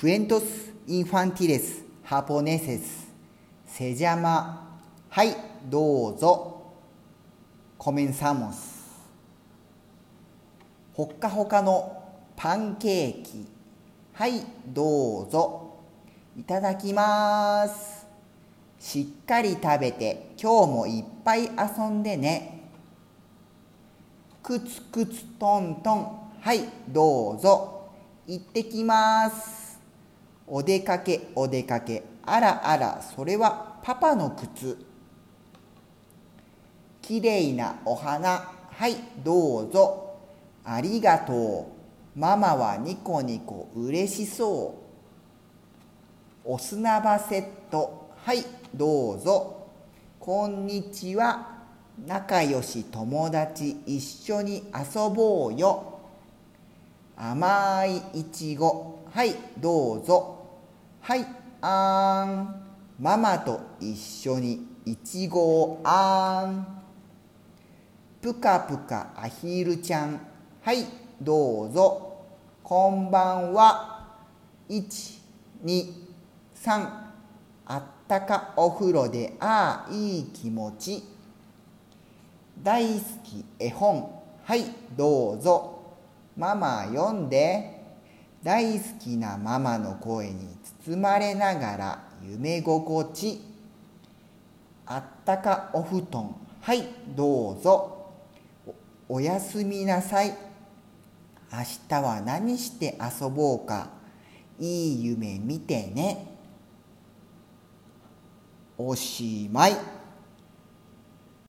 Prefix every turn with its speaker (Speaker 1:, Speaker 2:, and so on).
Speaker 1: クエントス・インファンティレス・ハポネセスセジャマはいどうぞコメンサモスほっかほかのパンケーキはいどうぞいただきますしっかり食べて今日もいっぱい遊んでねくつくつトントンはいどうぞ行ってきますお出かけお出かけ。あらあらそれはパパの靴。きれいなお花。はいどうぞ。ありがとう。ママはニコニコうれしそう。お砂場セット。はいどうぞ。こんにちは。仲良し友達一緒に遊ぼうよ。甘いいちご。はいどうぞ。はいあんママと一緒にいちごをあんぷかぷかアヒルちゃん。はいどうぞ。こんばんは。123あったかお風呂でああいい気持ち。大好き絵本。はいどうぞ。ママ読んで。大好きなママの声に包まれながら夢心地。あったかお布団。はいどうぞ。おやすみなさい。明日は何して遊ぼうか。いい夢見てね。おしまい。